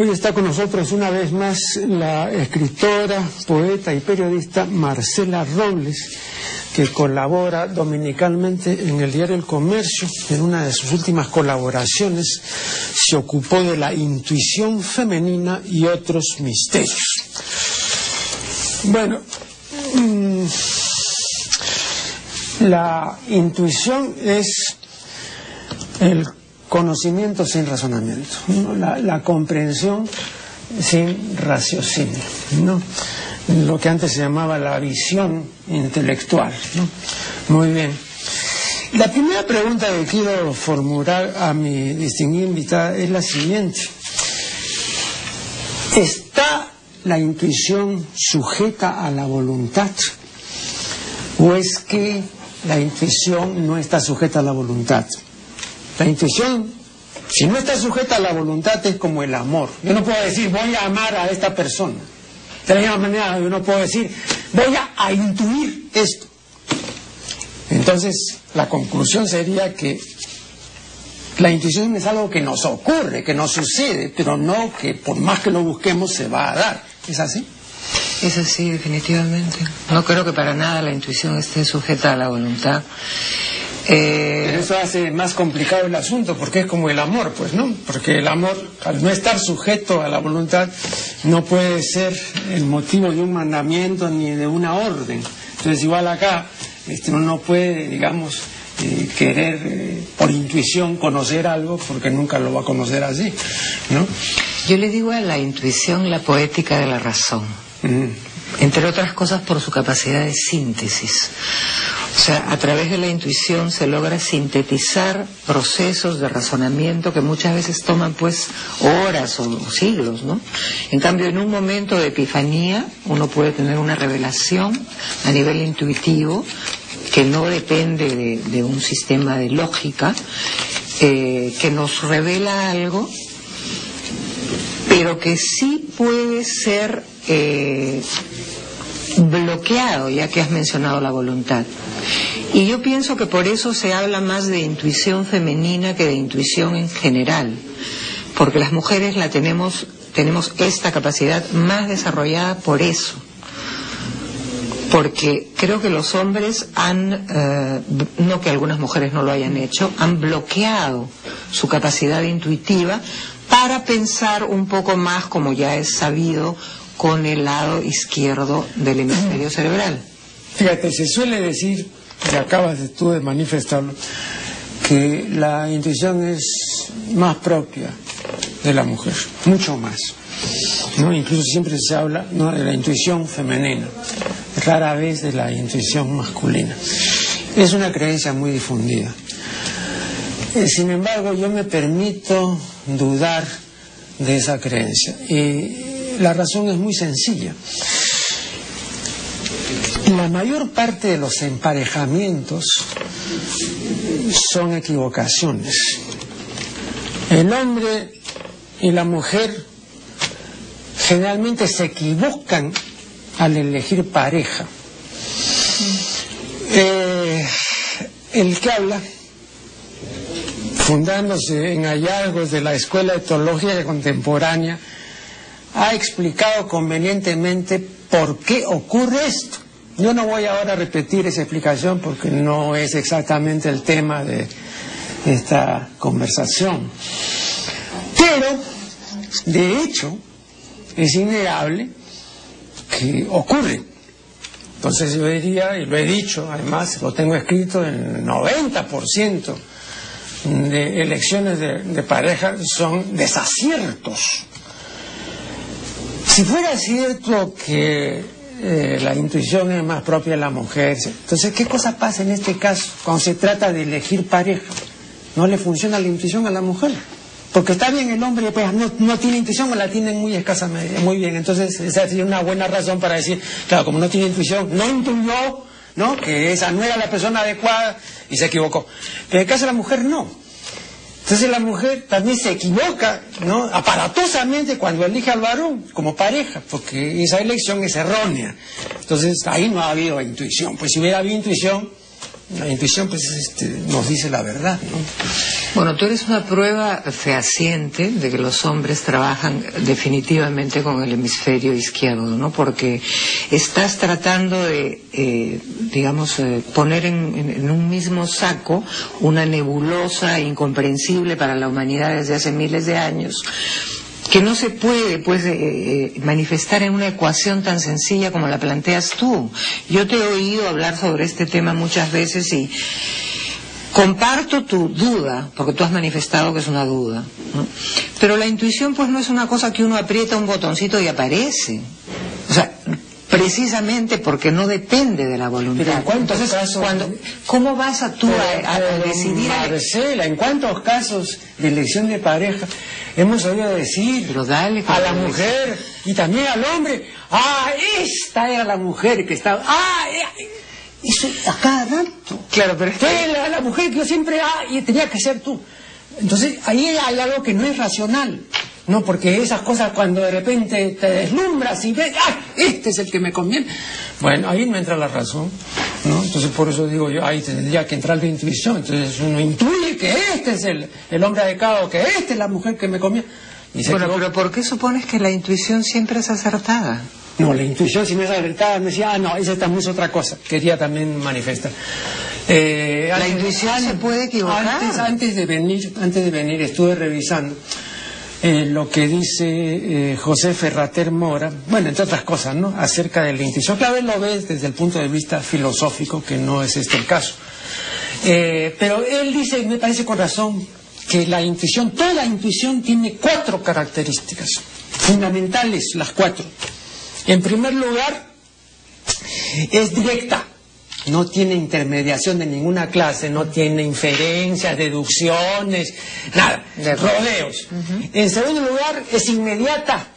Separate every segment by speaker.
Speaker 1: Hoy está con nosotros una vez más la escritora, poeta y periodista Marcela Robles, que colabora dominicalmente en el diario El Comercio. En una de sus últimas colaboraciones se ocupó de la intuición femenina y otros misterios. Bueno, mm, la intuición es el conocimiento sin razonamiento, la, comprensión sin raciocinio, ¿no? lo que antes se llamaba la visión intelectual. Muy bien. La primera pregunta que quiero formular a mi distinguida invitada es la siguiente. ¿Está la intuición sujeta a la voluntad? ¿O es que la intuición no está sujeta a la voluntad? La intuición, si no está sujeta a la voluntad, es como el amor. Yo no puedo decir, voy a amar a esta persona. De la misma manera, yo no puedo decir, voy a, intuir esto. Entonces, la conclusión sería que la intuición es algo que nos ocurre, que nos sucede, pero no que por más que lo busquemos se va a dar. ¿Es así?
Speaker 2: Es así, definitivamente. No creo que para nada la intuición esté sujeta a la voluntad.
Speaker 1: Eh, eso hace más complicado el asunto, porque es como el amor, pues, ¿no? Porque el amor, al no estar sujeto a la voluntad, no puede ser el motivo de un mandamiento ni de una orden. Entonces, igual acá, este, uno no puede, digamos, eh, querer eh, por intuición conocer algo, porque nunca lo va a conocer así, ¿no?
Speaker 2: Yo le digo a la intuición la poética de la razón. Entre otras cosas por su capacidad de síntesis. O sea, a través de la intuición se logra sintetizar procesos de razonamiento que muchas veces toman pues horas o siglos, ¿no? En cambio, en un momento de epifanía uno puede tener una revelación a nivel intuitivo que no depende de, un sistema de lógica, eh, que nos revela algo, pero que sí puede ser eh, bloqueado, ya que has mencionado la voluntad. Y yo pienso que por eso se habla más de intuición femenina que de intuición en general, porque las mujeres la tenemos, tenemos esta capacidad más desarrollada por eso. Porque creo que los hombres han, eh, no que algunas mujeres no lo hayan hecho, han bloqueado su capacidad intuitiva para pensar un poco más, como ya es sabido, con el lado izquierdo del hemisferio cerebral.
Speaker 1: Fíjate, se suele decir, y acabas tú de manifestarlo, que la intuición es más propia de la mujer, mucho más. ¿no? Incluso siempre se habla de la intuición femenina, rara vez de la intuición masculina. Es una creencia muy difundida. Eh, sin embargo, yo me permito dudar de esa creencia. Y la razón es muy sencilla. La mayor parte de los emparejamientos son equivocaciones. El hombre y la mujer generalmente se equivocan al elegir pareja. Eh, el que habla, fundándose en hallazgos de la Escuela de Teología Contemporánea, ha explicado convenientemente por qué ocurre esto. Yo no voy ahora a repetir esa explicación porque no es exactamente el tema de esta conversación. Pero, de hecho, es innegable que ocurre. Entonces yo diría, y lo he dicho, además lo tengo escrito, el 90% de elecciones de pareja son desaciertos. Si fuera cierto que eh, la intuición es más propia de la mujer. Entonces, ¿qué cosa pasa en este caso cuando se trata de elegir pareja? No le funciona la intuición a la mujer. Porque está bien el hombre, pues no, no tiene intuición o la tiene muy escasamente, muy bien. Entonces, esa sería una buena razón para decir, claro, como no tiene intuición, no intuyó, ¿no? Que esa no era la persona adecuada y se equivocó. Pero en el caso de la mujer, no. Entonces la mujer también se equivoca, ¿no? Aparatosamente cuando elige al varón como pareja, porque esa elección es errónea. Entonces ahí no ha habido intuición. Pues si hubiera habido intuición, la intuición pues este, nos dice la verdad, ¿no?
Speaker 2: Bueno, tú eres una prueba fehaciente de que los hombres trabajan definitivamente con el hemisferio izquierdo, ¿no? Porque estás tratando de, eh, digamos, eh, poner en, un mismo saco una nebulosa incomprensible para la humanidad desde hace miles de años que no se puede pues eh, eh, manifestar en una ecuación tan sencilla como la planteas tú. Yo te he oído hablar sobre este tema muchas veces y comparto tu duda, porque tú has manifestado que es una duda. Pero la intuición pues no es una cosa que uno aprieta un botoncito y aparece. O sea, precisamente porque no depende de la voluntad.
Speaker 1: Pero en cuántos casos,
Speaker 2: cuando, ¿cómo vas a tú a, decidir?
Speaker 1: Marcela, ¿en cuántos casos de elección de pareja hemos oído decir a la mujer y también al hombre, ah, esta era la mujer que estaba, ah, eh, eso a cada rato.
Speaker 2: Claro, pero
Speaker 1: es la, la, mujer que yo siempre, ah, y tenía que ser tú. Entonces, ahí hay algo que no es racional. No, porque esas cosas cuando de repente te deslumbras y ves, ¡ah! Este es el que me conviene. Bueno, ahí no entra la razón, ¿no? Entonces por eso digo yo, ahí tendría que entrar la intuición. Entonces uno intuye que este es el, el hombre adecuado, que esta es la mujer que me conviene.
Speaker 2: bueno, pero ¿por qué supones que la intuición siempre es acertada?
Speaker 1: No, la intuición si no es acertada me decía, ah, no, esa también es otra cosa. Quería también manifestar. Eh,
Speaker 2: la intuición se puede equivocar.
Speaker 1: Antes, antes, de venir, antes de venir estuve revisando eh, lo que dice eh, José Ferrater Mora, bueno, entre otras cosas, ¿no? Acerca de la intuición. Claro, él lo ve desde el punto de vista filosófico, que no es este el caso. Pero él dice, me parece con razón, que la intuición, toda la intuición tiene cuatro características, fundamentales las cuatro. En primer lugar, es directa, no tiene intermediación de ninguna clase, no tiene inferencias, deducciones, nada, de rodeos. En segundo lugar, es inmediata.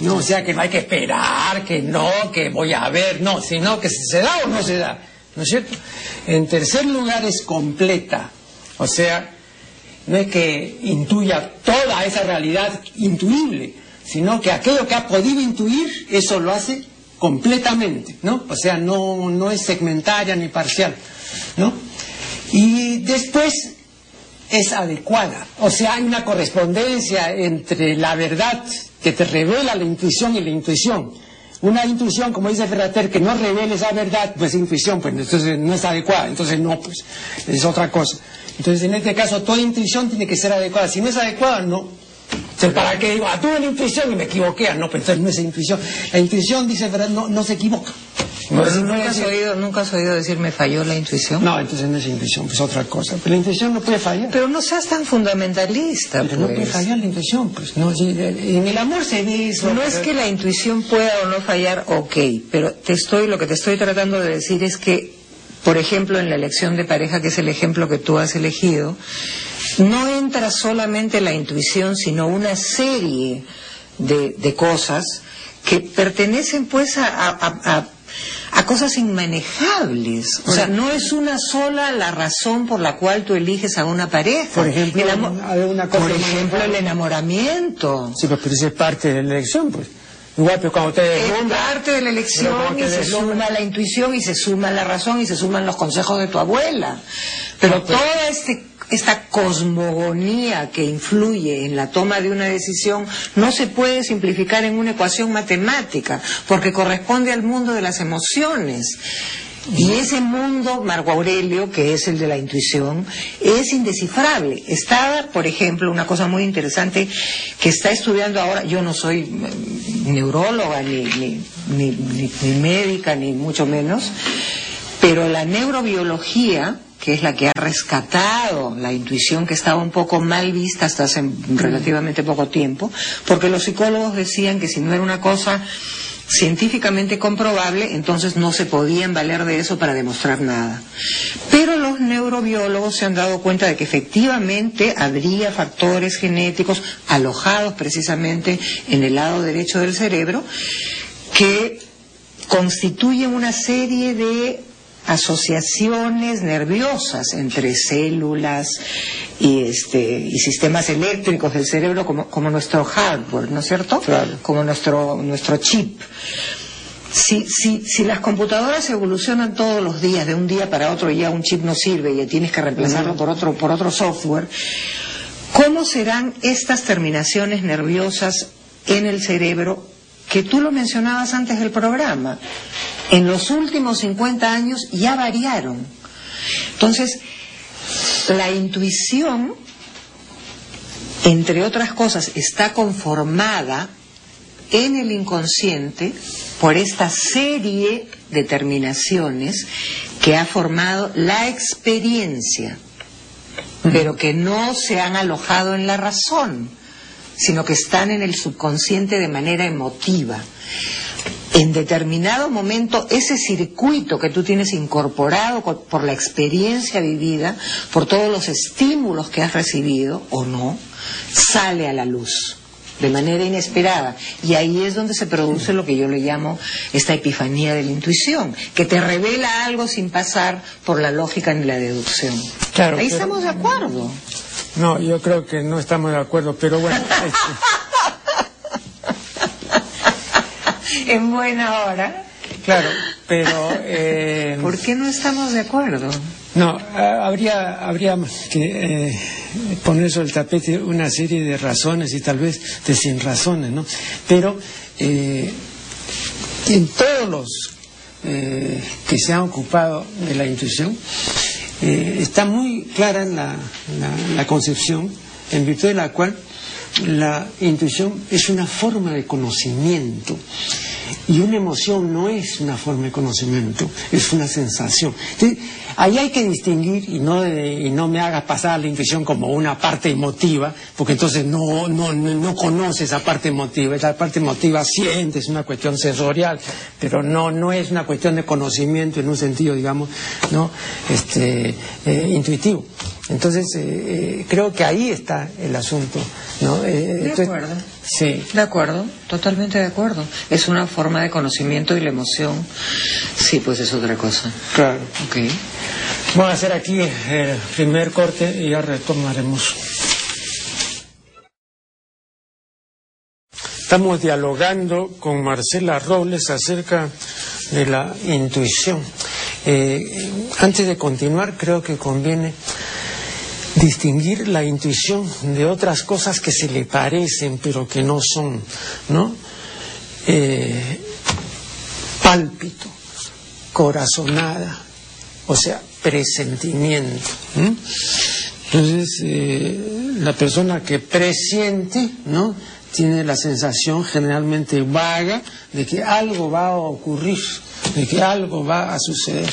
Speaker 1: No, o sea que no hay que esperar, que no, que voy a ver, no, sino que se da o no se da, ¿no es cierto? En tercer lugar, es completa, o sea, no es que intuya toda esa realidad intuible, sino que aquello que ha podido intuir, eso lo hace completamente, ¿no? O sea, no, no es segmentaria ni parcial, ¿no? Y después es adecuada, o sea, hay una correspondencia entre la verdad que te revela la intuición y la intuición. Una intuición, como dice Ferrater, que no revele esa verdad, pues intuición, pues entonces no es adecuada, entonces no, pues es otra cosa. Entonces, en este caso, toda intuición tiene que ser adecuada. Si no es adecuada, no, ¿para qué digo? Ah, tuve la intuición y me equivoqué. Ah, no, pero entonces no es intuición. La intuición, dice verdad, no, no se equivoca.
Speaker 2: ¿Nunca, has oído, ¿Nunca has oído decir me falló la intuición?
Speaker 1: No, entonces no es intuición, es otra cosa. Pero la intuición no puede fallar.
Speaker 2: Pero no seas tan fundamentalista.
Speaker 1: Pero no puede pues. fallar la intuición, pues. No, en el amor se eso.
Speaker 2: No es que la intuición pueda o no fallar, ok. Pero te estoy, lo que te estoy tratando de decir es que, por ejemplo, en la elección de pareja, que es el ejemplo que tú has elegido, no entra solamente la intuición, sino una serie de, cosas que pertenecen pues a, cosas inmanejables. O sea, no es una sola la razón por la cual tú eliges a una pareja.
Speaker 1: Por ejemplo,
Speaker 2: una por ejemplo el enamoramiento.
Speaker 1: Sí, pues, pero eso es parte de la elección, pues. Igual, pero cuando te
Speaker 2: Es parte de la elección y se suma la intuición y se suma la razón y se suman los consejos de tu abuela. Pero todo este esta cosmogonía que influye en la toma de una decisión no se puede simplificar en una ecuación matemática, porque corresponde al mundo de las emociones. Y ese mundo, Marco Aurelio, que es el de la intuición, es indescifrable. Está, por ejemplo, una cosa muy interesante que está estudiando ahora, yo no soy mm, neuróloga, ni, médica, ni mucho menos, pero la neurobiología que es la que ha rescatado la intuición que estaba un poco mal vista hasta hace relativamente poco tiempo, porque los psicólogos decían que si no era una cosa científicamente comprobable, entonces no se podían valer de eso para demostrar nada. Pero los neurobiólogos se han dado cuenta de que efectivamente habría factores genéticos alojados precisamente en el lado derecho del cerebro que constituyen una serie de asociaciones nerviosas entre células y, este, y sistemas eléctricos del cerebro como, como nuestro hardware, ¿no es cierto?
Speaker 1: Claro.
Speaker 2: Como nuestro, nuestro chip. si, si, si las computadoras evolucionan todos los días, de un día para otro ya un chip no sirve y tienes que reemplazarlo por otro, por otro software, ¿cómo serán estas terminaciones nerviosas en el cerebro que tú lo mencionabas antes del programa? En los últimos 50 años ya variaron. Entonces, la intuición, entre otras cosas, está conformada en el inconsciente por esta serie de terminaciones que ha formado la experiencia, pero que no se han alojado en la razón, sino que están en el subconsciente de manera emotiva. En determinado momento, ese circuito que tú tienes incorporado por la experiencia vivida, por todos los estímulos que has recibido o no, sale a la luz de manera inesperada. Y ahí es donde se produce lo que yo le llamo esta epifanía de la intuición, que te revela algo sin pasar por la lógica ni la deducción.
Speaker 1: Claro,
Speaker 2: ahí estamos de acuerdo.
Speaker 1: No, yo creo que no estamos de acuerdo, pero bueno.
Speaker 2: en buena hora.
Speaker 1: Claro, pero... Eh...
Speaker 2: ¿Por qué no estamos de acuerdo?
Speaker 1: No, habría, habría que eh, poner sobre el tapete una serie de razones y tal vez de sin razones, ¿no? Pero eh, en todos los eh, que se han ocupado de la intuición, está muy clara la, la concepción en virtud de la cual la intuición es una forma de conocimiento y una emoción no es una forma de conocimiento, es una sensación. Entonces, ahí hay que distinguir y no, y no me hagas pasar la intuición como una parte emotiva, porque entonces no, no, no conoce esa parte emotiva. Esa parte emotiva siente, es una cuestión sensorial, pero no, no es una cuestión de conocimiento en un sentido, digamos, ¿no? este, eh, intuitivo. Entonces, eh, eh, creo que ahí está el asunto. ¿no?
Speaker 2: de acuerdo.
Speaker 1: Sí.
Speaker 2: De acuerdo, totalmente de acuerdo. Es una forma de conocimiento y la emoción, sí, pues es otra cosa.
Speaker 1: Claro.
Speaker 2: Ok.
Speaker 1: Vamos a hacer aquí el primer corte y ya retomaremos. Estamos dialogando con Marcela Robles acerca de la intuición. Eh, antes de continuar, creo que conviene distinguir la intuición de otras cosas que se le parecen pero que no son, ¿no? Eh, pálpito, corazonada, o sea, presentimiento. Entonces, eh, la persona que presiente, ¿no? Tiene la sensación generalmente vaga de que algo va a ocurrir, de que algo va a suceder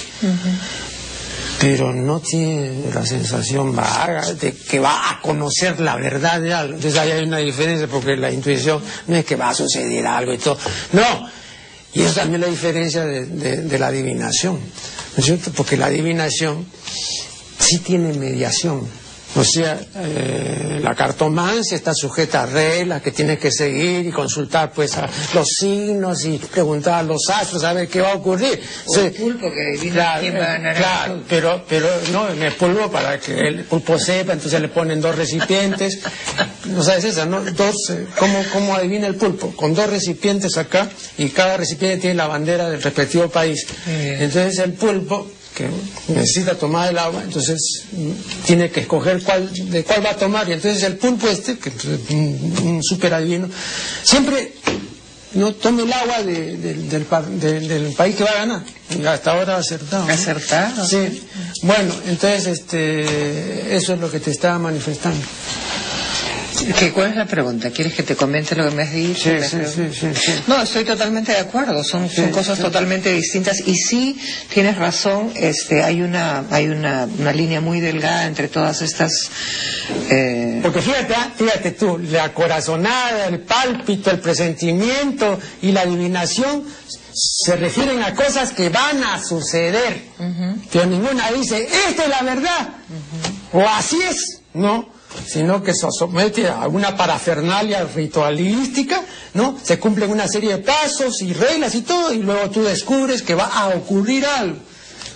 Speaker 1: pero no tiene la sensación vaga de que va a conocer la verdad de algo. Entonces ahí hay una diferencia porque la intuición no es que va a suceder algo y todo. No. Y eso también es la diferencia de, la adivinación. ¿No es cierto? Porque la adivinación sí tiene mediación. O sea, eh, la cartomancia está sujeta a reglas que tienes que seguir y consultar pues a los signos y preguntar a los astros a ver qué va a ocurrir.
Speaker 2: el pulpo que adivina quién va a ganar.
Speaker 1: Claro, pero, pero no, en el pulpo para que el pulpo sepa, entonces le ponen dos recipientes. ¿No sabes esa, no? Dos, eh, ¿cómo, ¿Cómo adivina el pulpo? Con dos recipientes acá y cada recipiente tiene la bandera del respectivo país. Entonces el pulpo necesita tomar el agua, entonces tiene que escoger cuál, de cuál va a tomar. Y entonces el pulpo este, que es un, super adivino, siempre no tome el agua del, del, país que va a ganar. Hasta ahora acertado.
Speaker 2: Acertado.
Speaker 1: Sí. Bueno, entonces este, eso es lo que te estaba manifestando.
Speaker 2: ¿Cuál es la pregunta? ¿Quieres que te comente lo que me has dicho?
Speaker 1: Sí, sí, sí,
Speaker 2: No, estoy totalmente de acuerdo. Son, son cosas totalmente distintas. Y sí, tienes razón. Este, hay una, hay una, una línea muy delgada entre todas estas.
Speaker 1: Eh... Porque fíjate, fíjate tú, la corazonada, el pálpito, el presentimiento y la adivinación se refieren a cosas que van a suceder. Pero ninguna dice, esta es la verdad. O así es. No sino que se somete a una parafernalia ritualística, ¿no? Se cumplen una serie de pasos y reglas y todo, y luego tú descubres que va a ocurrir algo.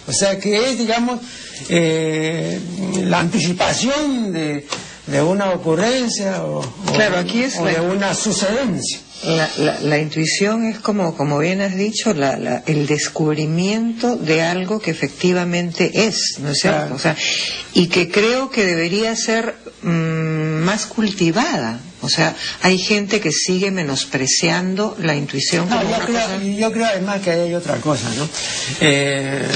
Speaker 1: O sea que es, digamos, eh, la anticipación de, de una ocurrencia o,
Speaker 2: claro, aquí es
Speaker 1: de una sucedencia.
Speaker 2: La, intuición es como, como bien has dicho, el descubrimiento de algo que efectivamente es, ¿no es cierto? O sea, y que creo que debería ser mm, más cultivada. O sea, hay gente que sigue menospreciando la intuición.
Speaker 1: No, yo, creo, yo creo además que hay otra cosa, ¿no? Eh,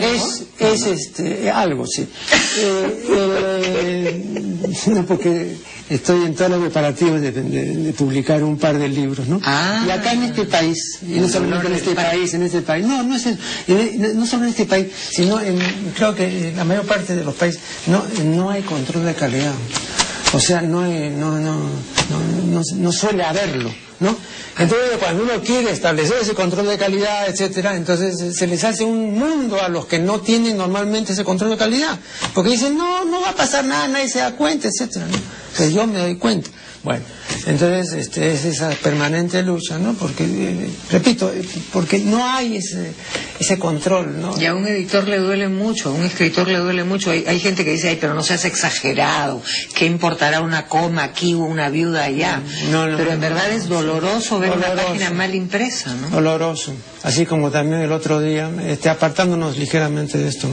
Speaker 1: es, es este, algo, sí. Eh, eh, no, porque estoy en todos los preparativos de, publicar un par de libros, ¿no?
Speaker 2: Ah.
Speaker 1: y acá en este país, y no solamente en este país, en este país, no, no es no solo en este país, sino en, creo que en la mayor parte de los países no, no hay control de calidad. O sea, no, hay, no, no, no, no suele haberlo. ¿no? Entonces, cuando uno quiere establecer ese control de calidad, etcétera, entonces se les hace un mundo a los que no tienen normalmente ese control de calidad, porque dicen, no, no va a pasar nada, nadie se da cuenta, etcétera, Entonces yo me doy cuenta. Bueno, entonces este, es esa permanente lucha, ¿no? Porque, eh, repito, porque no hay ese, ese control, ¿no?
Speaker 2: Y a un editor le duele mucho, a un escritor le duele mucho. Hay, hay gente que dice, ay, pero no seas exagerado, ¿qué importará una coma aquí o una viuda allá? No, no, pero en verdad es doloroso ver una página mal impresa, ¿no?
Speaker 1: Doloroso. Así como también el otro día, este, apartándonos ligeramente de esto,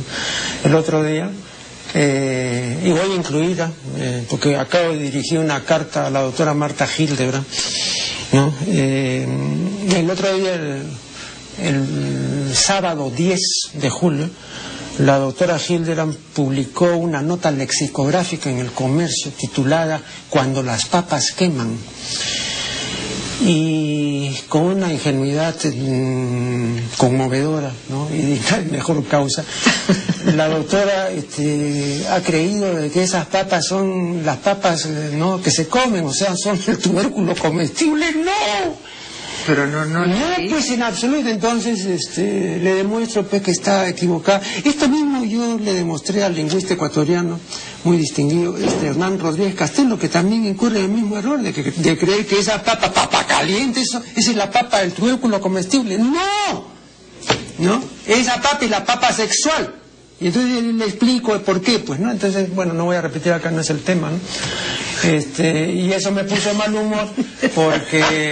Speaker 1: el otro día eh, y voy incluida, eh, porque acabo de dirigir una carta a la doctora Marta Hildebrand. ¿no? Eh, el otro día, el, sábado 10 de julio, la doctora Hildebrand publicó una nota lexicográfica en el comercio titulada Cuando las papas queman y con una ingenuidad mm, conmovedora ¿no? y de mejor causa, la doctora este, ha creído de que esas papas son las papas ¿no? que se comen, o sea, son el tubérculo comestible. ¡No!
Speaker 2: Pero no, no,
Speaker 1: no pues en absoluto, entonces este, le demuestro pues que está equivocada. Esto mismo yo le demostré al lingüista ecuatoriano muy distinguido, este Hernán Rodríguez Castelo, que también incurre en el mismo error de, de creer que esa papa, papa caliente, eso, esa es la papa del tubérculo comestible. ¡No! ¿No? Esa papa y la papa sexual. Y entonces le explico por qué, pues, ¿no? Entonces, bueno, no voy a repetir acá, no es el tema, ¿no? Este, y eso me puso mal humor porque,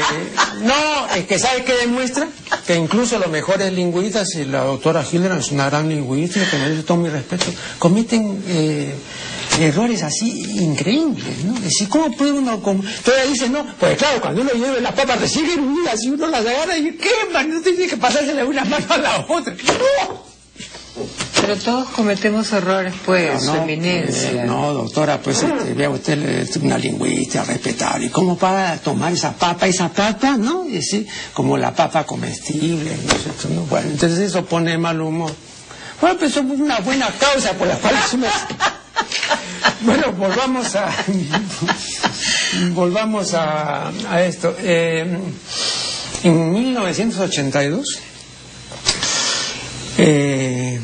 Speaker 1: no, es que ¿sabe qué demuestra? Que incluso los mejores lingüistas, y la doctora Hildebrand es una gran lingüista, que me dice todo mi respeto, cometen eh, errores así increíbles, ¿no? Es decir, ¿cómo puede uno...? Todavía dice, no, pues claro, cuando uno lleve las papas recién unidas y uno las agarra y quema, no tiene que pasársela de una mano a la otra. ¡No!
Speaker 2: Pero todos cometemos errores, pues, no, eminencia.
Speaker 1: Eh, no, doctora, pues este, vea usted es una lingüista respetable. ¿Y cómo para tomar esa papa, esa papa, no? Es decir, como la papa comestible, ¿no? Bueno, entonces eso pone mal humor. Bueno, pues es una buena causa por la cual Bueno, volvamos a... volvamos a, esto. Eh, en 1982... Eh,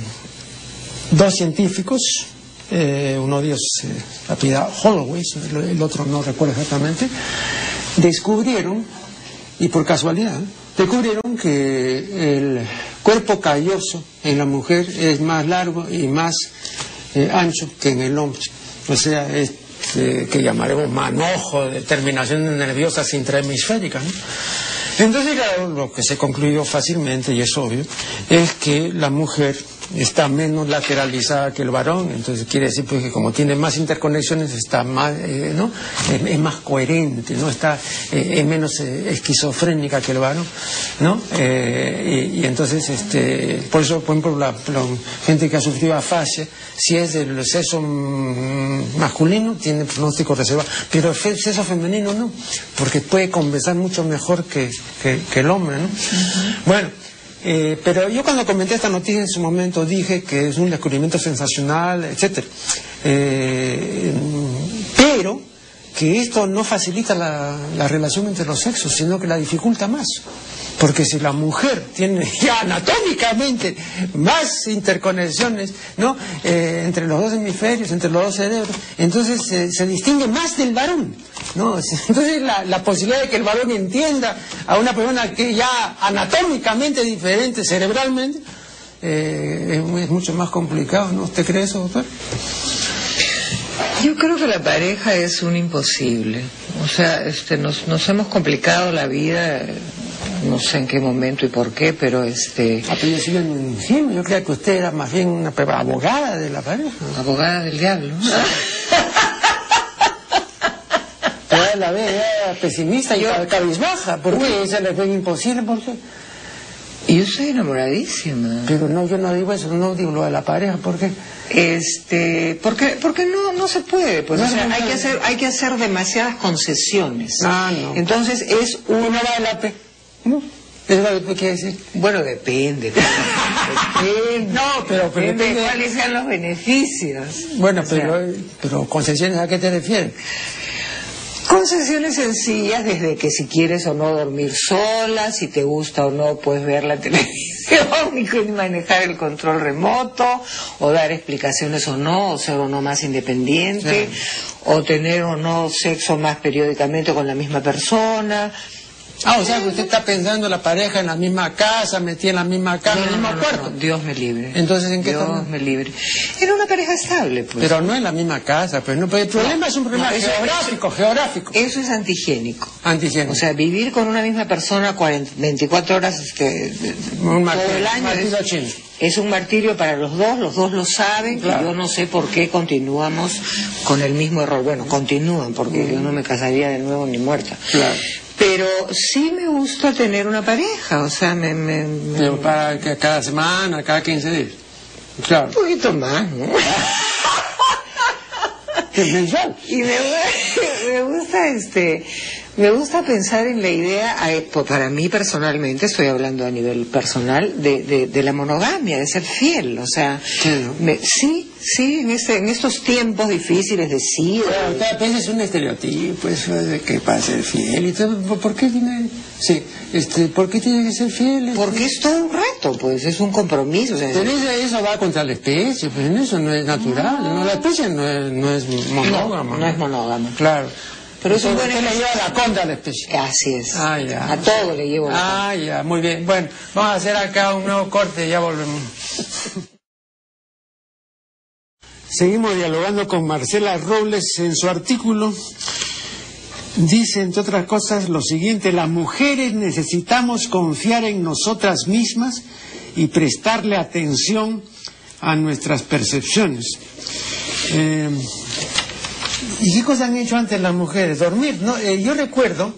Speaker 1: dos científicos, eh, uno de ellos eh, Holloway, el otro no recuerdo exactamente, descubrieron, y por casualidad, descubrieron que el cuerpo calloso en la mujer es más largo y más eh, ancho que en el hombre. O sea, es que llamaremos manojo de terminaciones nerviosas intrahemisféricas. Entonces, claro, lo que se concluyó fácilmente, y es obvio, es que la mujer está menos lateralizada que el varón, entonces quiere decir pues, que como tiene más interconexiones está más, eh, ¿no? Es, más coherente, ¿no? Está, eh, es menos eh, esquizofrénica que el varón, ¿no? Y, entonces, este, por eso, por ejemplo, la, gente que ha sufrido afasia, si es del sexo mm, masculino, tiene pronóstico reservado, pero el sexo femenino no, porque puede conversar mucho mejor que, el hombre, ¿no? Bueno, eh, pero yo cuando comenté esta noticia en su momento dije que es un descubrimiento sensacional, etc. Eh, pero que esto no facilita la, la relación entre los sexos, sino que la dificulta más. Porque si la mujer tiene ya anatómicamente más interconexiones ¿no? Eh, entre los dos hemisferios, entre los dos cerebros, entonces se distingue más del varón. ¿no? Entonces la, la, posibilidad de que el varón entienda a una persona que ya anatómicamente diferente cerebralmente eh, es, es, mucho más complicado. ¿no? ¿Usted cree eso, doctor?
Speaker 2: Yo creo que la pareja es un imposible. O sea, este, nos, nos hemos complicado la vida, no sé en qué momento y por qué, pero este...
Speaker 1: Ah, pero yo sigo en Yo creía que usted era más bien una abogada de la pareja.
Speaker 2: Abogada del diablo.
Speaker 1: Toda la vez era pesimista y cabizbaja. ¿Por qué? ¿Esa le fue imposible? ¿Por qué?
Speaker 2: Y yo soy enamoradísima.
Speaker 1: Pero no, yo no digo eso, no digo lo de la pareja, ¿por qué?
Speaker 2: Este, porque, porque no, no se puede, pues, o sea, hay que hacer, hay que hacer demasiadas concesiones.
Speaker 1: Ah, no.
Speaker 2: Entonces es uno
Speaker 1: vale la pena. ¿No? ¿Eso quiere decir?
Speaker 2: Bueno, depende. depende.
Speaker 1: No, pero,
Speaker 2: depende, de cuáles sean los beneficios.
Speaker 1: Bueno, pero, pero concesiones, ¿a qué te refieres?
Speaker 2: Concesiones sencillas desde que si quieres o no dormir sola, si te gusta o no puedes ver la televisión y manejar el control remoto, o dar explicaciones o no, o ser o no más independiente, o tener o no sexo más periódicamente con la misma persona,
Speaker 1: Ah, o sea que usted está pensando la pareja en la misma casa, metida en la misma cama, en el mismo cuarto.
Speaker 2: Dios me libre.
Speaker 1: Entonces, ¿en qué
Speaker 2: Dios me libre. Era una pareja estable, pues.
Speaker 1: Pero no en la misma casa, pues. No, el problema es un problema geográfico, geográfico.
Speaker 2: Eso es antihigiénico.
Speaker 1: Antihigiénico.
Speaker 2: O sea, vivir con una misma persona 24 horas este,
Speaker 1: un todo el año
Speaker 2: es, un martirio para los dos, los dos lo saben, y yo no sé por qué continuamos con el mismo error. Bueno, continúan, porque yo no me casaría de nuevo ni muerta.
Speaker 1: Claro.
Speaker 2: Pero sí me gusta tener una pareja, o sea, me... me,
Speaker 1: Para que cada semana, cada 15 días. Claro.
Speaker 2: Un poquito más, ¿no? Y me, me gusta este me gusta pensar en la idea, para mí personalmente, estoy hablando a nivel personal, de, de, la monogamia, de ser fiel. O sea, sí, sí, en, este, en estos tiempos difíciles de sí.
Speaker 1: a veces es un estereotipo, eso de que para ser fiel. Y todo, ¿Por qué tiene, sí, este, ¿por qué tiene que ser fiel?
Speaker 2: Porque es todo un reto, pues, es un compromiso.
Speaker 1: Pero eso va contra la especie, pues eso no es natural. No. la especie no es, no es monógama.
Speaker 2: no es monógama.
Speaker 1: Claro.
Speaker 2: Pero eso bueno
Speaker 1: le lleva la contra a la especie.
Speaker 2: Así es.
Speaker 1: Ah, ya.
Speaker 2: A todo le llevo
Speaker 1: la Ah, ya, muy bien. Bueno, vamos a hacer acá un nuevo corte y ya volvemos. Seguimos dialogando con Marcela Robles en su artículo. Dice, entre otras cosas, lo siguiente, las mujeres necesitamos confiar en nosotras mismas y prestarle atención a nuestras percepciones. Eh, ¿Y qué cosas han hecho antes las mujeres? Dormir. No, eh, yo recuerdo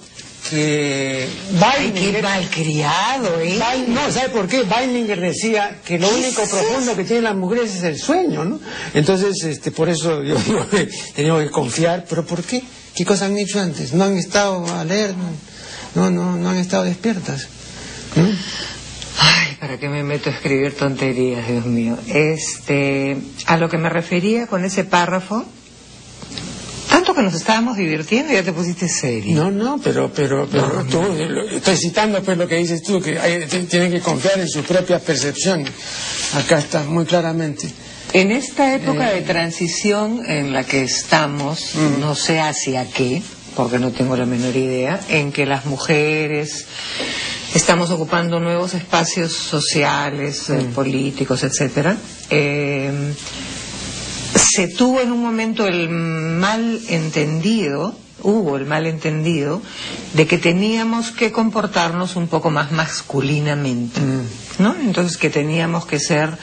Speaker 1: que
Speaker 2: Weininger... malcriado, ¿eh?
Speaker 1: no, ¿sabe por qué? Weininger decía que lo único profundo que tienen las mujeres es el sueño, ¿no? Entonces, este, por eso yo digo que tenemos que confiar. ¿Pero por qué? ¿Qué cosas han hecho antes? ¿No han estado alertas? No, no, no han estado despiertas.
Speaker 2: Ay, ¿para qué me meto a escribir tonterías, Dios mío? Este, a lo que me refería con ese párrafo tanto que nos estábamos divirtiendo y ya te pusiste serio.
Speaker 1: No, no, pero, pero, pero tú, estoy citando pues lo que dices tú, que tienen que confiar en su propia percepción. Acá está, muy claramente.
Speaker 2: En esta época de transición en la que estamos, mm. no sé hacia qué, porque no tengo la menor idea, en que las mujeres estamos ocupando nuevos espacios sociales, eh, mm. políticos, etcétera. Eh, se tuvo en un momento el mal entendido, hubo el mal entendido, de que teníamos que comportarnos un poco más masculinamente. ¿no? Entonces que teníamos que ser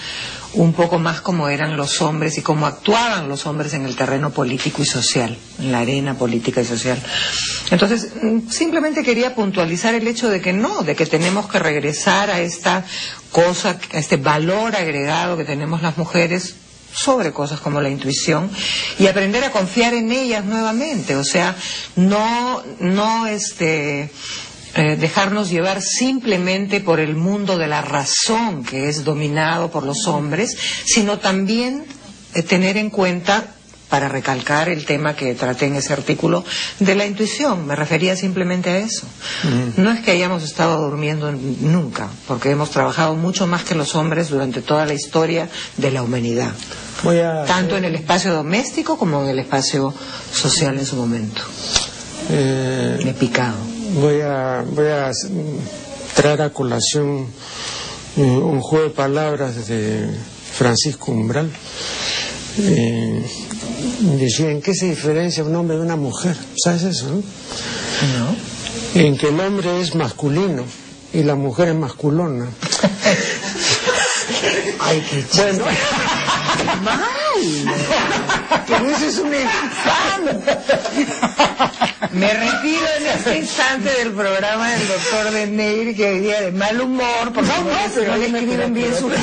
Speaker 2: un poco más como eran los hombres y cómo actuaban los hombres en el terreno político y social, en la arena política y social. Entonces, simplemente quería puntualizar el hecho de que no, de que tenemos que regresar a esta cosa, a este valor agregado que tenemos las mujeres sobre cosas como la intuición y aprender a confiar en ellas nuevamente, o sea, no, no este, eh, dejarnos llevar simplemente por el mundo de la razón que es dominado por los hombres, sino también eh, tener en cuenta para recalcar el tema que traté en ese artículo de la intuición. Me refería simplemente a eso. Mm. No es que hayamos estado durmiendo nunca, porque hemos trabajado mucho más que los hombres durante toda la historia de la humanidad. Tanto en el espacio doméstico como en el espacio social en su momento.
Speaker 1: Eh,
Speaker 2: he picado.
Speaker 1: Voy a, voy a traer a colación eh, un juego de palabras de Francisco Umbral eh, decía, ¿en qué se diferencia un hombre de una mujer? ¿Sabes eso? No? En que el hombre es masculino y la mujer es masculona.
Speaker 2: Ay, qué bueno. Mal. Pero eso es un infame. Me retiro en este instante del programa del doctor de Neir, que hoy día de mal humor, porque no, no, no le escriben bien sus libros.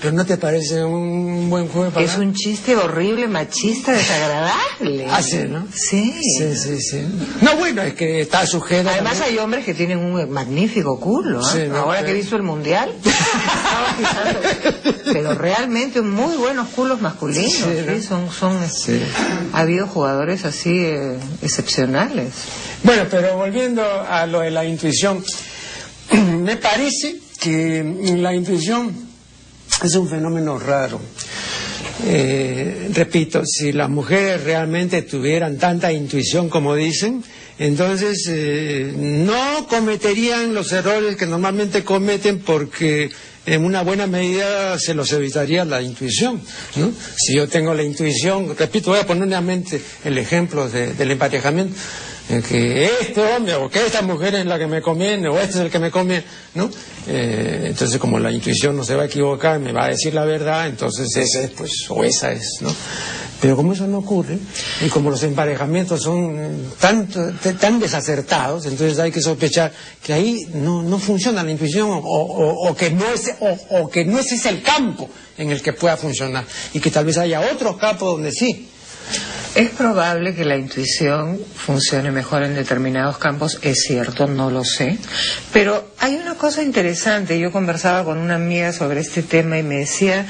Speaker 1: Pero no te parece un buen juego para
Speaker 2: Es un chiste horrible, machista, desagradable.
Speaker 1: Ah, sí, ¿no?
Speaker 2: Sí.
Speaker 1: Sí, sí, sí. No, bueno, es que está sujeto.
Speaker 2: Además hay hombres que tienen un magnífico culo, ¿eh? Sí, Ahora que he visto el mundial, pero realmente muy buenos culos masculinos, sí, son, son ha habido jugadores así eh, excepcionales.
Speaker 1: Bueno, pero volviendo a lo de la intuición, me parece que la intuición es un fenómeno raro. Eh, repito, si las mujeres realmente tuvieran tanta intuición como dicen, entonces eh, no cometerían los errores que normalmente cometen porque en una buena medida se los evitaría la intuición. ¿no? Si yo tengo la intuición, repito, voy a poner nuevamente el ejemplo del emparejamiento, que este hombre o que esta mujer es la que me conviene o este es el que me conviene, ¿no? Eh, entonces como la intuición no se va a equivocar, me va a decir la verdad, entonces ese es, pues, o esa es, ¿no? Pero como eso no ocurre, y como los emparejamientos son tan, tan desacertados, entonces hay que sospechar que ahí no, no funciona la intuición o, o, que no es, o, que no ese es el campo en el que pueda funcionar, y que tal vez haya otro campo donde sí.
Speaker 2: Es probable que la intuición funcione mejor en determinados campos, es cierto, no lo sé, pero hay una cosa interesante, yo conversaba con una amiga sobre este tema y me decía,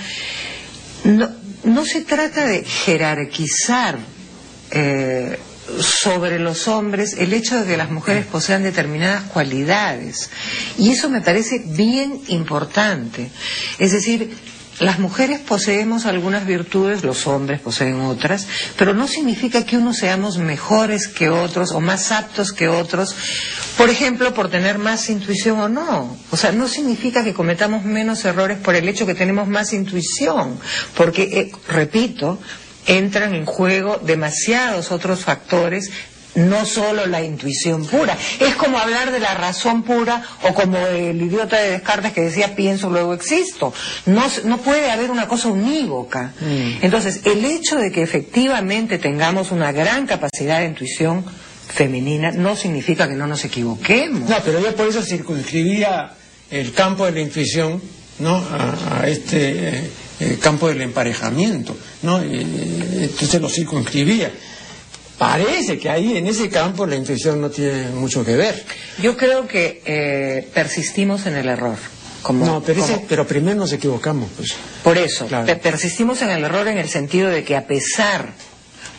Speaker 2: no, no se trata de jerarquizar eh, sobre los hombres el hecho de que las mujeres posean determinadas cualidades. Y eso me parece bien importante. Es decir, las mujeres poseemos algunas virtudes, los hombres poseen otras, pero no significa que unos seamos mejores que otros o más aptos que otros, por ejemplo, por tener más intuición o no. O sea, no significa que cometamos menos errores por el hecho que tenemos más intuición, porque, eh, repito, entran en juego demasiados otros factores no solo la intuición pura. Es como hablar de la razón pura o como el idiota de Descartes que decía pienso, luego existo. No, no puede haber una cosa unívoca. Mm. Entonces, el hecho de que efectivamente tengamos una gran capacidad de intuición femenina no significa que no nos equivoquemos.
Speaker 1: No, pero yo por eso circunscribía el campo de la intuición ¿no? a, este eh, campo del emparejamiento. ¿no? entonces lo circunscribía. Parece que ahí en ese campo la intuición no tiene mucho que ver.
Speaker 2: Yo creo que eh, persistimos en el error.
Speaker 1: Como, no, pero, pero primero nos equivocamos. Pues.
Speaker 2: Por eso, persistimos en el error en el sentido de que a pesar,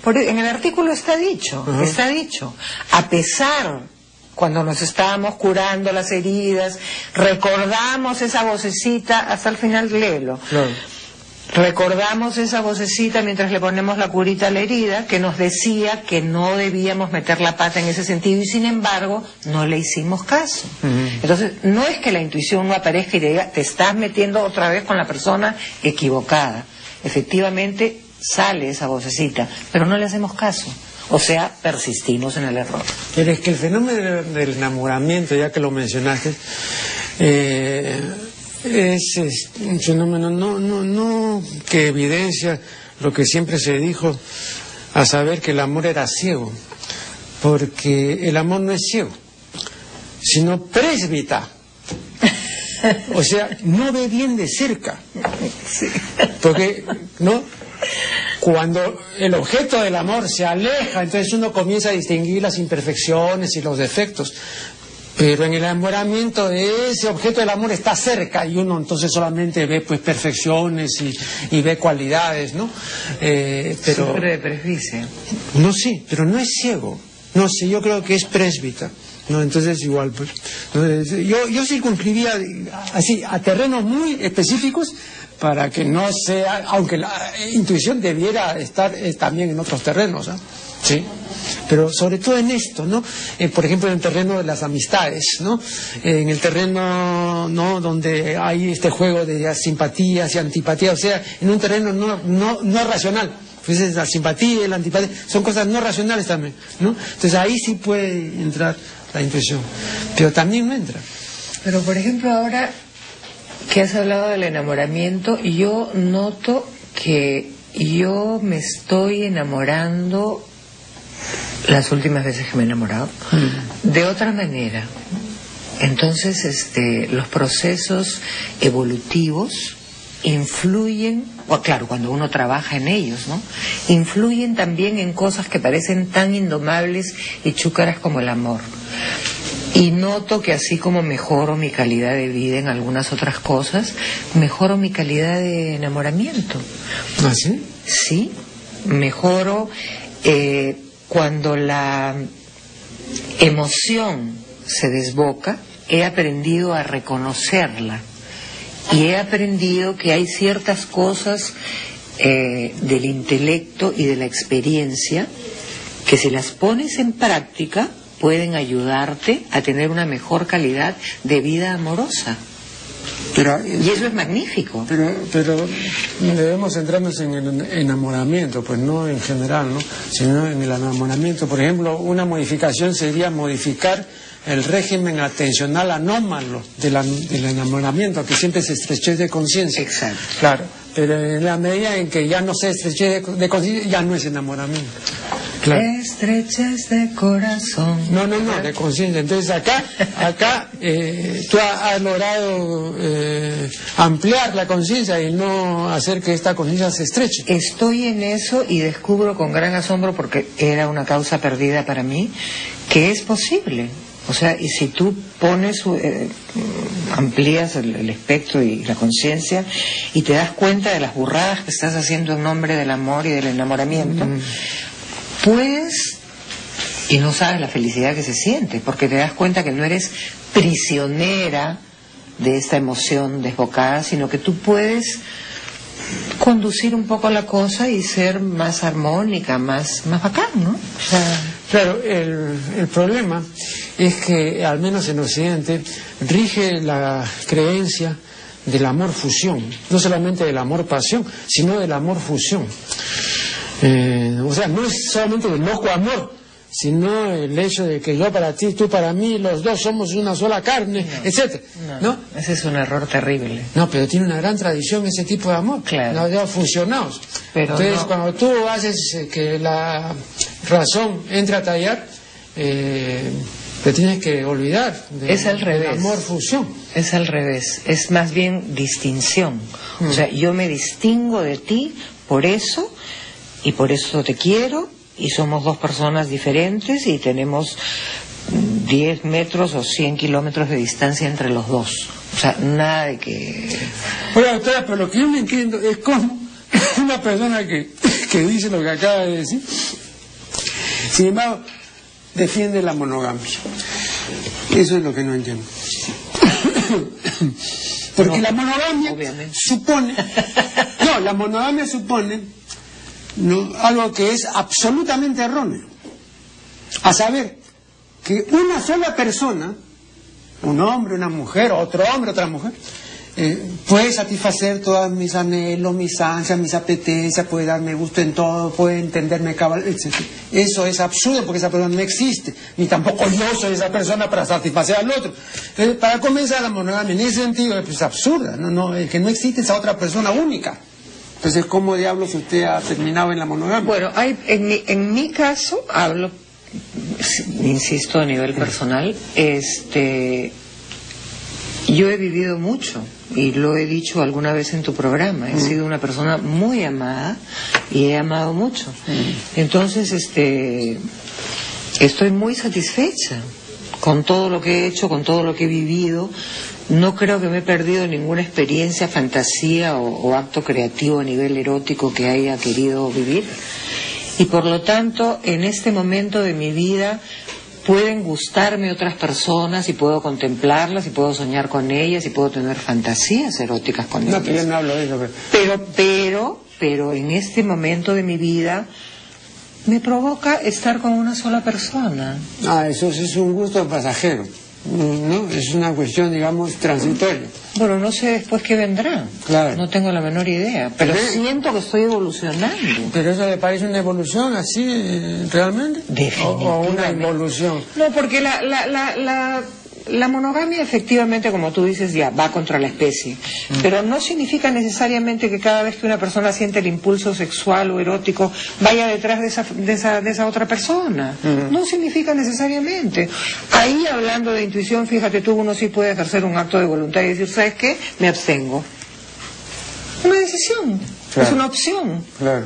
Speaker 2: en el artículo está dicho, está dicho, a pesar cuando nos estábamos curando las heridas, recordamos esa vocecita hasta el final, léelo. Claro. Recordamos esa vocecita mientras le ponemos la curita a la herida que nos decía que no debíamos meter la pata en ese sentido y sin embargo no le hicimos caso. Entonces, no es que la intuición no aparezca y te diga, te estás metiendo otra vez con la persona equivocada. Efectivamente sale esa vocecita, pero no le hacemos caso. O sea, persistimos en el error.
Speaker 1: Pero es que el fenómeno del enamoramiento, ya que lo mencionaste, eh, es, un fenómeno no, no, no que evidencia lo que siempre se dijo, a saber que el amor era ciego, porque el amor no es ciego, sino presbita. O sea, no ve bien de cerca. Porque, ¿no? Cuando el objeto del amor se aleja, entonces uno comienza a distinguir las imperfecciones y los defectos. Pero en el enamoramiento ese objeto del amor está cerca y uno entonces solamente ve pues perfecciones y, ve cualidades, ¿no?
Speaker 2: Eh, pero de presbicia.
Speaker 1: No sí, pero no es ciego. No sé, yo creo que es presbita. No, entonces igual, pues, yo, yo circunscribía así a terrenos muy específicos para que no sea, aunque la intuición debiera estar eh, también en otros terrenos. ¿ah? Sí pero sobre todo en esto, ¿no? Eh, por ejemplo, en el terreno de las amistades, ¿no? Eh, en el terreno, ¿no? Donde hay este juego de simpatías y antipatías, o sea, en un terreno no, no, no racional. Entonces, la simpatía y la antipatía son cosas no racionales también, ¿no? Entonces ahí sí puede entrar la intuición, pero también no entra.
Speaker 2: Pero, por ejemplo, ahora que has hablado del enamoramiento, yo noto que yo me estoy enamorando las últimas veces que me he enamorado, mm. de otra manera. Entonces, este, los procesos evolutivos influyen, o claro, cuando uno trabaja en ellos, ¿no? Influyen también en cosas que parecen tan indomables y chúcaras como el amor. Y noto que así como mejoro mi calidad de vida en algunas otras cosas, mejoro mi calidad de enamoramiento.
Speaker 1: ¿Ah, sí?
Speaker 2: Sí, mejoro eh, cuando la emoción se desboca, he aprendido a reconocerla y he aprendido que hay ciertas cosas eh, del intelecto y de la experiencia que si las pones en práctica pueden ayudarte a tener una mejor calidad de vida amorosa. Y eso es magnífico.
Speaker 1: Pero, pero debemos centrarnos en el enamoramiento, pues no en general, ¿no? sino en el enamoramiento. Por ejemplo, una modificación sería modificar el régimen atencional anómalo del enamoramiento, que siempre se estrechez de conciencia.
Speaker 2: Exacto.
Speaker 1: Claro, pero en la medida en que ya no se estrechez de, conciencia, ya no es enamoramiento.
Speaker 2: Claro. Estrechez de corazón.
Speaker 1: No, no, no, de conciencia. Entonces acá, acá eh, tú has, logrado eh, ampliar la conciencia y no hacer que esta conciencia se estreche.
Speaker 2: Estoy en eso y descubro con gran asombro, porque era una causa perdida para mí, que es posible. O sea, y si tú pones, eh, amplías el, espectro y la conciencia y te das cuenta de las burradas que estás haciendo en nombre del amor y del enamoramiento, mm. puedes, y no sabes la felicidad que se siente, porque te das cuenta que no eres prisionera de esta emoción desbocada, sino que tú puedes conducir un poco la cosa y ser más armónica, más, más bacán, ¿no? O
Speaker 1: sea... Claro, el, el problema es que, al menos en Occidente, rige la creencia del amor fusión, no solamente del amor pasión, sino del amor fusión. Eh, o sea, no es solamente del loco amor, sino el hecho de que yo para ti, tú para mí, los dos somos una sola carne, etcétera. No,
Speaker 2: Ese es un error terrible.
Speaker 1: No, pero tiene una gran tradición ese tipo de amor.
Speaker 2: Claro.
Speaker 1: No, funcionados. Pero Entonces, cuando tú haces eh, que la razón entre a tallar, eh, te tienes que olvidar
Speaker 2: de, es al revés.
Speaker 1: amor fusión.
Speaker 2: Es al revés, es más bien distinción. O mm. sea, yo me distingo de ti por eso y por eso te quiero y somos dos personas diferentes y tenemos 10 metros o 100 kilómetros de distancia entre los dos. O sea, nada de que...
Speaker 1: Oiga, doctora, pero lo que yo no entiendo es cómo una persona que, que dice lo que acaba de decir, sin embargo, defiende la monogamia. Eso es lo que no entiendo. Porque la monogamia supone... No, la monogamia supone algo que es absolutamente erróneo. A saber, que una sola persona, un hombre, una mujer, otro hombre, otra mujer, eh, puede satisfacer todas mis anhelos, mis ansias, mis apetencias, puede darme gusto en todo, puede entenderme cabal, etc. Eso es absurdo porque esa persona no existe, ni tampoco yo soy esa persona para satisfacer al otro. Entonces, para comenzar la monogamia en ese sentido es absurda, no, no, es que no existe esa otra persona única. Entonces, ¿cómo diablos usted ha terminado en la monogamia?
Speaker 2: Bueno, hay, en, mi, en mi caso, hablo, insisto, a nivel personal, este, yo he vivido mucho y lo he dicho alguna vez en tu programa. He mm. sido una persona muy amada y he amado mucho. Mm. Entonces, este, estoy muy satisfecha con todo lo que he hecho, con todo lo que he vivido. No creo que me he perdido ninguna experiencia, fantasía o, acto creativo a nivel erótico que haya querido vivir. Y por lo tanto, en este momento de mi vida pueden gustarme otras personas y puedo contemplarlas y puedo soñar con ellas y puedo tener fantasías eróticas con ellas.
Speaker 1: No, pero yo no hablo de eso.
Speaker 2: Pero, pero, pero en este momento de mi vida Me provoca estar con una sola persona.
Speaker 1: Ah, eso sí es un gusto pasajero. ¿No? Es una cuestión, digamos, transitoria.
Speaker 2: Bueno, no sé después qué vendrá.
Speaker 1: Claro.
Speaker 2: No tengo la menor idea. Pero
Speaker 1: Pero-
Speaker 2: siento que estoy evolucionando.
Speaker 1: ¿Pero eso le parece una evolución así, eh, realmente? O, o una
Speaker 2: Definitivamente.
Speaker 1: involución.
Speaker 2: No, porque la, la, la, la, la monogamia efectivamente, como tú dices, ya va contra la especie. Pero no significa necesariamente que cada vez que una persona siente el impulso sexual o erótico vaya detrás de esa, de esa, de esa otra persona. No significa necesariamente. Ahí, hablando de intuición, fíjate tú, uno sí puede ejercer un acto de voluntad y decir, ¿sabes qué? Me abstengo. Una decisión.
Speaker 1: Claro.
Speaker 2: Es una opción.
Speaker 1: Claro.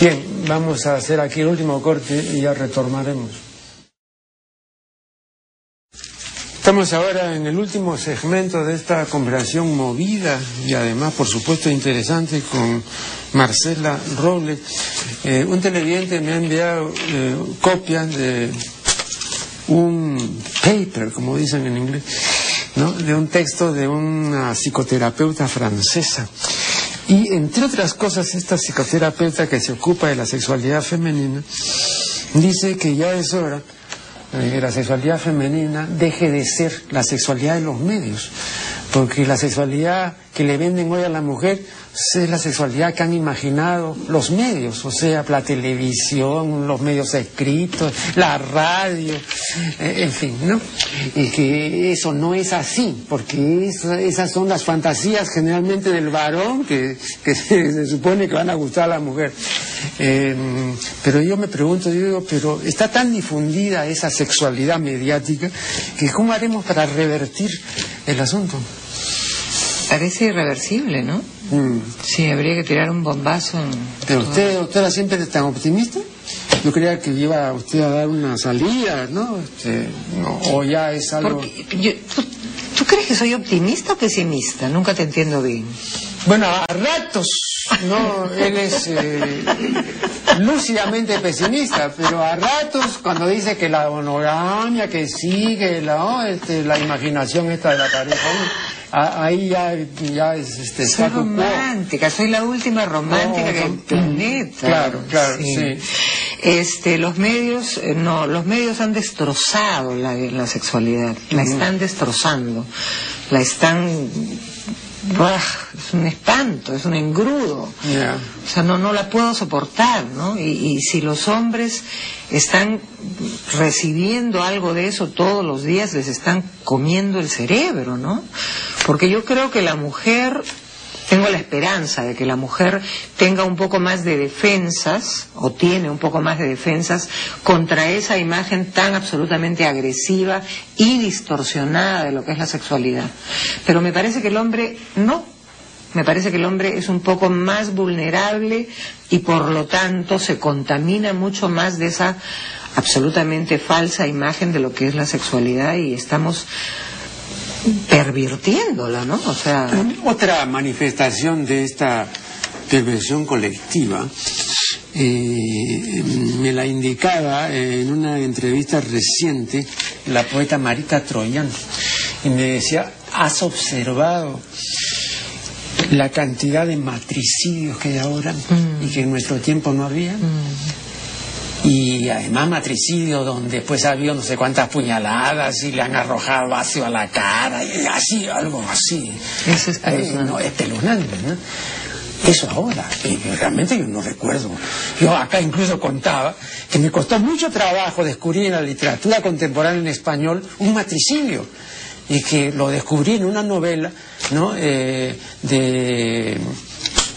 Speaker 1: Bien, vamos a hacer aquí el último corte y ya retornaremos. Estamos ahora en el último segmento de esta conversación movida y además, por supuesto, interesante con Marcela Robles. Eh, un televidente me ha enviado eh, copias de un paper, como dicen en inglés, ¿no? de un texto de una psicoterapeuta francesa. Y entre otras cosas, esta psicoterapeuta que se ocupa de la sexualidad femenina dice que ya es hora que la sexualidad femenina deje de ser la sexualidad de los medios, porque la sexualidad que le venden hoy a la mujer es la sexualidad que han imaginado los medios, o sea, la televisión, los medios escritos, la radio, eh, en fin, ¿no? Y que eso no es así, porque eso- esas son las fantasías generalmente del varón que, se supone que van a gustar a la mujer. Eh, pero yo me pregunto, yo digo, pero está tan difundida esa sexualidad mediática que ¿cómo haremos para revertir el asunto?
Speaker 2: Parece irreversible, ¿no?
Speaker 1: Mm.
Speaker 2: Sí, habría que tirar un bombazo en...
Speaker 1: Pero usted, doctora, siempre es tan optimista. Yo creía que iba usted a dar una salida, ¿no? Este, no, o ya es algo...
Speaker 2: Yo- ¿tú, tú crees que soy optimista o pesimista? Nunca te entiendo bien.
Speaker 1: Bueno, a ratos, no, él es eh, lúcidamente pesimista, pero a ratos cuando dice que la monogamia, que sigue, la, este, la imaginación esta de la pareja, a- ahí ya, ya es este,
Speaker 2: Soy romántica, soy la última romántica
Speaker 1: No,
Speaker 2: del
Speaker 1: no,
Speaker 2: planeta.
Speaker 1: claro, claro, sí.
Speaker 2: Este, los medios, eh, no, los medios han destrozado la, la sexualidad, la están destrozando, la están, es un espanto, es un engrudo.
Speaker 1: Ya.
Speaker 2: O sea, no, no la puedo soportar, ¿no? Y, y si los hombres están recibiendo algo de eso todos los días, les están comiendo el cerebro, ¿no? Porque yo creo que la mujer, tengo la esperanza de que la mujer tenga un poco más de defensas, o tiene un poco más de defensas, contra esa imagen tan absolutamente agresiva y distorsionada de lo que es la sexualidad. Pero me parece que el hombre no, me parece que el hombre es un poco más vulnerable y por lo tanto se contamina mucho más de esa absolutamente falsa imagen de lo que es la sexualidad y estamos pervirtiéndola, ¿no? O sea,
Speaker 1: Otra manifestación de esta perversión colectiva eh, me la indicaba en una entrevista reciente la poeta Marita Troyan y me decía, ¿has observado la cantidad de matricidios que hay ahora y que en nuestro tiempo no había? Y además matricidio donde pues ha habido no sé cuántas puñaladas y le han arrojado ácido a la cara y así, algo así.
Speaker 2: Eso es
Speaker 1: Eh,
Speaker 2: espeluznante.
Speaker 1: no, espeluznante, ¿no? Eso ahora, y realmente yo no recuerdo. Yo acá incluso contaba que me costó mucho trabajo descubrir en la literatura contemporánea en español un matricidio y que lo descubrí en una novela ¿no? Eh, de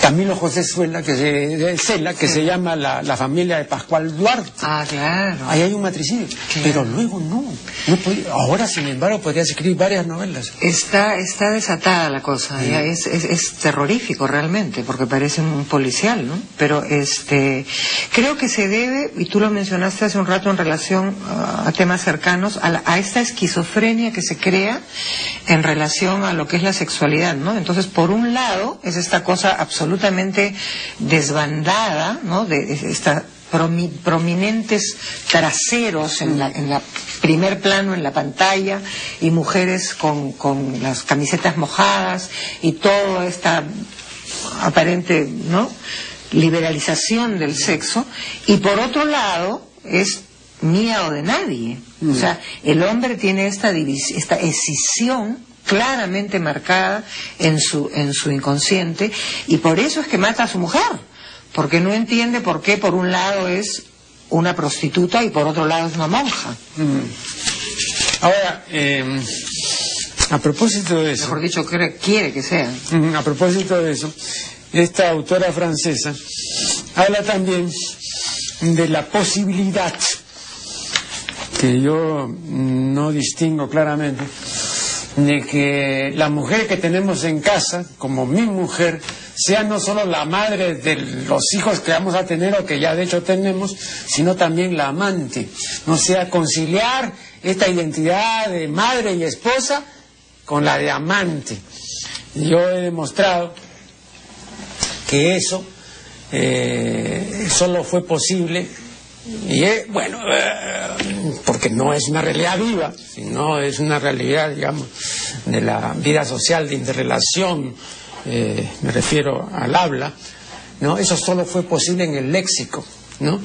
Speaker 1: Camilo José Suela, que se, Cela, que se llama la, La familia de Pascual Duarte.
Speaker 2: ah, claro.
Speaker 1: Ahí hay un matricidio, pero luego no. no podía- ahora, sin embargo, podrías escribir varias novelas.
Speaker 2: Está, está desatada la cosa, ya es, es, es terrorífico realmente, porque parece un policial, ¿no? Pero este, creo que se debe, y tú lo mencionaste hace un rato en relación ah, a temas cercanos, a, la- a esta esquizofrenia que se crea en relación a lo que es la sexualidad, ¿no? Entonces, por un lado, es esta cosa absolutamente desbandada, ¿no? De esta promi- prominentes traseros en la, en la primer plano en la pantalla y mujeres con, con las camisetas mojadas y toda esta aparente, ¿no? liberalización del sexo, y por otro lado es mía o de nadie. O mm. sea, el hombre tiene esta, esta escisión claramente marcada en su, en su inconsciente y por eso es que mata a su mujer, porque no entiende por qué por un lado es una prostituta y por otro lado es una monja. Mm.
Speaker 1: Ahora, em, a propósito de eso...
Speaker 2: Mejor dicho, quiere que sea.
Speaker 1: Mm, a propósito de eso, esta autora francesa habla también de la posibilidad que yo no distingo claramente de que la mujer que tenemos en casa, como mi mujer, sea no solo la madre de los hijos que vamos a tener o que ya de hecho tenemos, sino también la amante. No sea conciliar esta identidad de madre y esposa con la de amante. Yo he demostrado que eso eh, solo fue posible y bueno, eh, porque no es una realidad viva, sino es una realidad, digamos, de la vida social, de interrelación, eh, me refiero al habla, ¿no? Eso solo fue posible en el léxico, ¿no?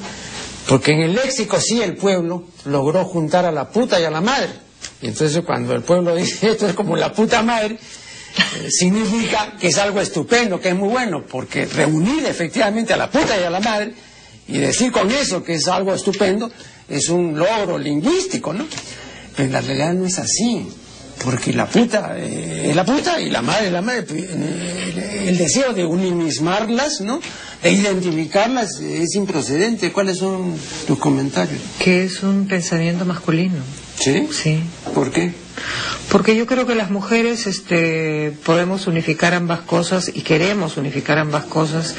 Speaker 1: Porque en el léxico sí el pueblo logró juntar a la puta y a la madre. Y entonces cuando el pueblo dice esto es como la puta madre, eh, significa que es algo estupendo, que es muy bueno, porque reunir efectivamente a la puta y a la madre y decir con eso que es algo estupendo es un logro lingüístico, ¿no? Pero en la realidad no es así, porque la puta eh, es la puta y la madre es la madre. Eh, el, deseo de unimismarlas, ¿no? De identificarlas es improcedente. ¿Cuáles son tus comentarios?
Speaker 2: Que es un pensamiento masculino.
Speaker 1: ¿Sí?
Speaker 2: Sí.
Speaker 1: ¿Por qué?
Speaker 2: Porque yo creo que las mujeres este, podemos unificar ambas cosas y queremos unificar ambas cosas.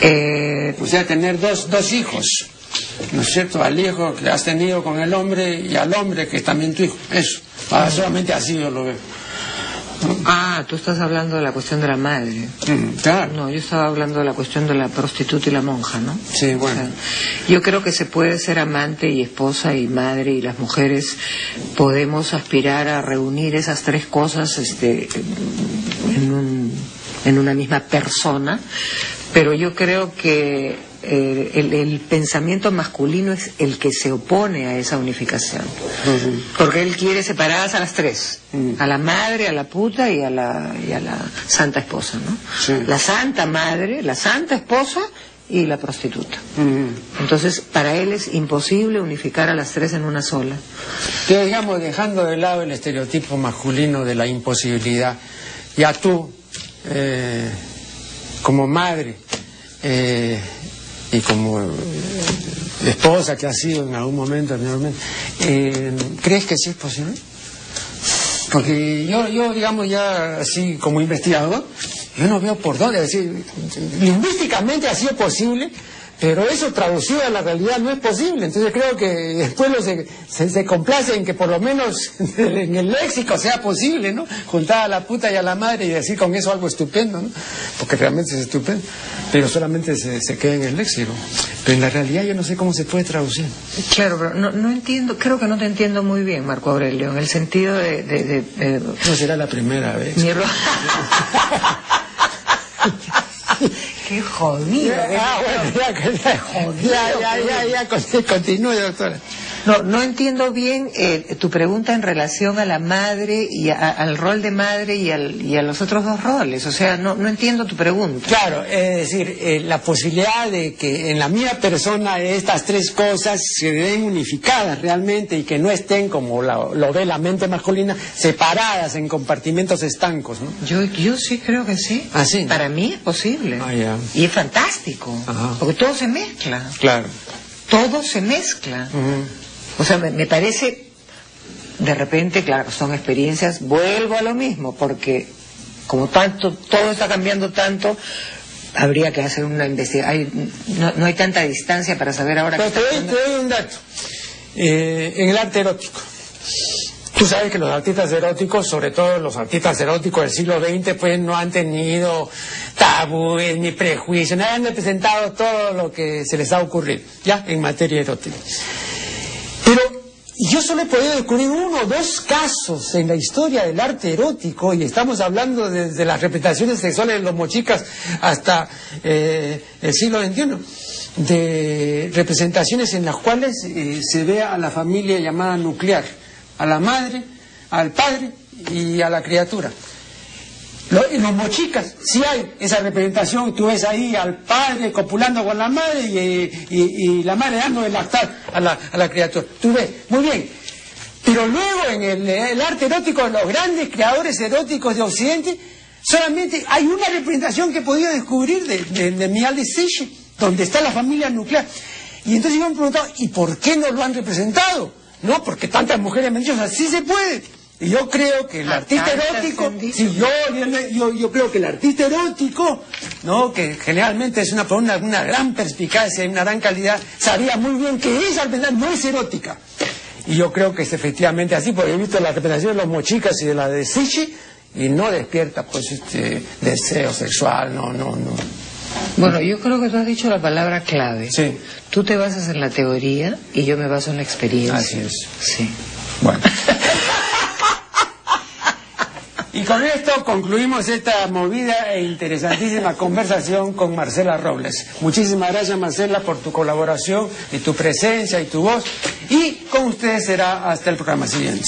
Speaker 1: Eh... O sea, tener dos, dos hijos, ¿no es cierto? Al hijo que has tenido con el hombre y al hombre que es también tu hijo. Eso. Ah, solamente así yo lo veo.
Speaker 2: Ah, tú estás hablando de la cuestión de la madre.
Speaker 1: Mm, claro.
Speaker 2: No, yo estaba hablando de la cuestión de la prostituta y la monja, ¿no?
Speaker 1: Sí, bueno.
Speaker 2: yo creo que se puede ser amante y esposa y madre y las mujeres podemos aspirar a reunir esas tres cosas este, en, un, en una misma persona, pero yo creo que eh, el, pensamiento masculino es el que se opone a esa unificación. Porque él quiere separadas a las tres, a la madre, a la puta y a la, y a la santa esposa, ¿no? La santa madre, la santa esposa y la prostituta. Entonces, para él es imposible unificar a las tres en una sola.
Speaker 1: Digamos, dejando de lado el estereotipo masculino de la imposibilidad, ya tú, eh, como madre, eh, y como eh, esposa que ha sido en algún momento anteriormente, eh, ¿crees que sí es posible? Porque yo, yo, digamos, ya así como investigador, yo no veo por dónde, decir, lingüísticamente ha sido posible, pero eso traducido a la realidad no es posible. Entonces creo que el pueblo se, se, complace en que por lo menos en el léxico sea posible, ¿no? Juntar a la puta y a la madre y decir con eso algo estupendo, ¿no? Porque realmente es estupendo. Pero solamente se, se queda en el léxico. Pero en la realidad yo no sé cómo se puede traducir.
Speaker 2: Claro, pero no, no entiendo, creo que no te entiendo muy bien, Marco Aurelio, en el sentido de... de,
Speaker 1: No será la primera vez.
Speaker 2: Qué jodido.
Speaker 1: Ah, bueno, ya, ya, ya, ya, ya, continúe, doctora.
Speaker 2: No, no entiendo bien eh, tu pregunta en relación a la madre y al rol de madre y, al, y, a los otros dos roles. O sea, no, no entiendo tu pregunta.
Speaker 1: Claro, es decir, eh, la posibilidad de que en la misma persona estas tres cosas se den unificadas realmente y que no estén, como lo, ve la mente masculina, separadas en compartimentos estancos. ¿no?
Speaker 2: Yo, yo sí creo que sí.
Speaker 1: ¿Ah, sí?
Speaker 2: Para mí es posible.
Speaker 1: Ah,
Speaker 2: y es fantástico. Porque todo se mezcla.
Speaker 1: Claro.
Speaker 2: Todo se mezcla. O sea, me, parece, de repente, claro, son experiencias, vuelvo a lo mismo, porque como tanto, todo está cambiando tanto, habría que hacer una investigación. No, hay tanta distancia para saber ahora.
Speaker 1: Pero te doy, un dato. Eh, en el arte erótico. Tú sabes que los artistas eróticos, sobre todo los artistas eróticos del siglo XX, pues no han tenido tabúes ni prejuicios, no han representado todo lo que se les ha ocurrido, ya, en materia erótica. Pero yo solo he podido descubrir uno o dos casos en la historia del arte erótico, y estamos hablando desde las representaciones sexuales de los mochicas hasta eh, el siglo XXI, de representaciones en las cuales eh, se ve a la familia llamada nuclear, a la madre, al padre y a la criatura. En los mochicas sí hay esa representación, tú ves ahí al padre copulando con la madre y, la madre dando el lactar a la, a la, criatura. Tú ves, muy bien. Pero luego en el, arte erótico, los grandes creadores eróticos de Occidente, solamente hay una representación que he podido descubrir de, de, de de donde está la familia nuclear. Y entonces yo me he preguntado, ¿y por qué no lo han representado? No, porque tantas mujeres me han dicho, así se puede. Y yo creo que el artista erótico, sí, yo, yo, creo que el artista erótico, ¿no? que generalmente es una, una, una gran perspicacia y una gran calidad, sabía muy bien que esa verdad no es erótica. Y yo creo que es efectivamente así, porque he visto la representación de los mochicas y de la de Sichi, y no despierta pues este deseo sexual, no, no, no.
Speaker 2: Bueno, yo creo que tú has dicho la palabra clave.
Speaker 1: Sí.
Speaker 2: Tú te basas en la teoría y yo me baso en la experiencia.
Speaker 1: Así es.
Speaker 2: Sí.
Speaker 1: Bueno. Y con esto concluimos esta movida e interesantísima conversación con Marcela Robles. Muchísimas gracias Marcela por tu colaboración y tu presencia y tu voz. Y con ustedes será hasta el programa siguiente.